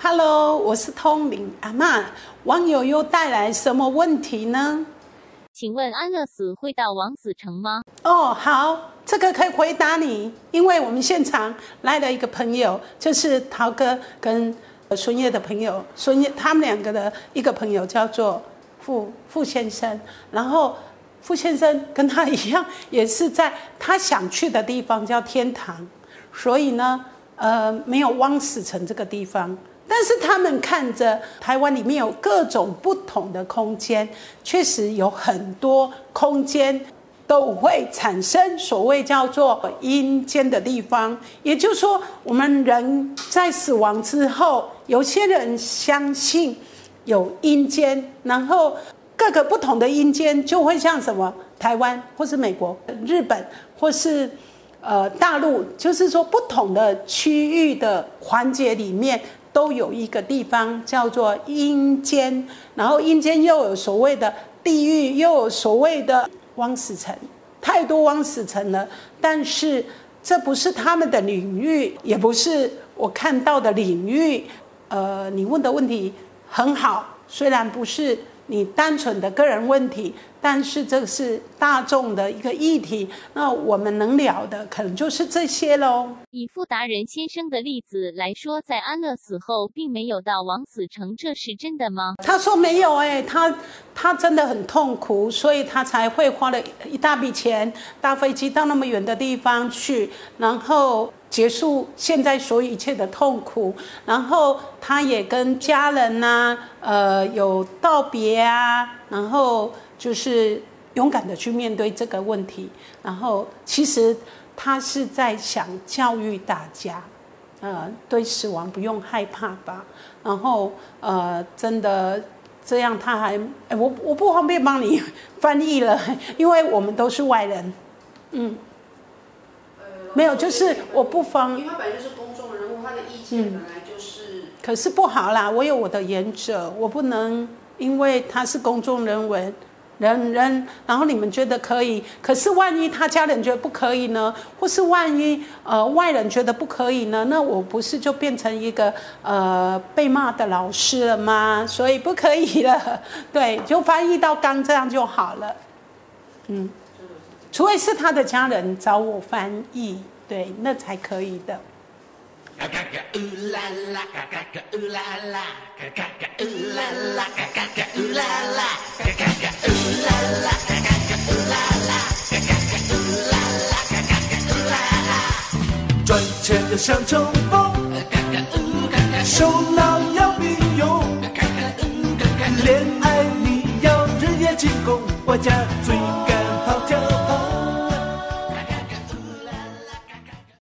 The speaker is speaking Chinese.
Hello，我是通灵阿妈。网友又带来什么问题呢？请问安乐死会到王子城吗？哦，好，这个可以回答你，因为我们现场来了一个朋友，就是陶哥跟孙叶的朋友，孙叶他们两个的一个朋友叫做傅傅先生，然后傅先生跟他一样，也是在他想去的地方叫天堂，所以呢，呃，没有汪死城这个地方。但是他们看着台湾里面有各种不同的空间，确实有很多空间都会产生所谓叫做阴间的地方。也就是说，我们人在死亡之后，有些人相信有阴间，然后各个不同的阴间就会像什么台湾或是美国、日本或是呃大陆，就是说不同的区域的环节里面。都有一个地方叫做阴间，然后阴间又有所谓的地狱，又有所谓的汪死城，太多汪死城了。但是这不是他们的领域，也不是我看到的领域。呃，你问的问题很好，虽然不是你单纯的个人问题。但是这是大众的一个议题，那我们能聊的可能就是这些喽。以傅达人先生的例子来说，在安乐死后并没有到王死城，这是真的吗？他说没有，哎，他他真的很痛苦，所以他才会花了一大笔钱搭飞机到那么远的地方去，然后结束现在所有一切的痛苦，然后他也跟家人呐，呃，有道别啊，然后。就是勇敢的去面对这个问题，然后其实他是在想教育大家，呃，对死亡不用害怕吧。然后呃，真的这样他还哎，我我不方便帮你翻译了，因为我们都是外人。嗯，没有，就是我不方。因为他本来就是公众人物，他的意见本来就是。可是不好啦，我有我的原则，我不能因为他是公众人物。人人，然后你们觉得可以，可是万一他家人觉得不可以呢？或是万一呃外人觉得不可以呢？那我不是就变成一个呃被骂的老师了吗？所以不可以了，对，就翻译到刚这样就好了。嗯，除非是他的家人找我翻译，对，那才可以的。嘎嘎嘎呜啦啦，嘎嘎嘎呜啦啦，嘎嘎嘎呜啦啦，赚钱要像冲锋，手脑要并用，恋爱你要日夜进攻，我家最。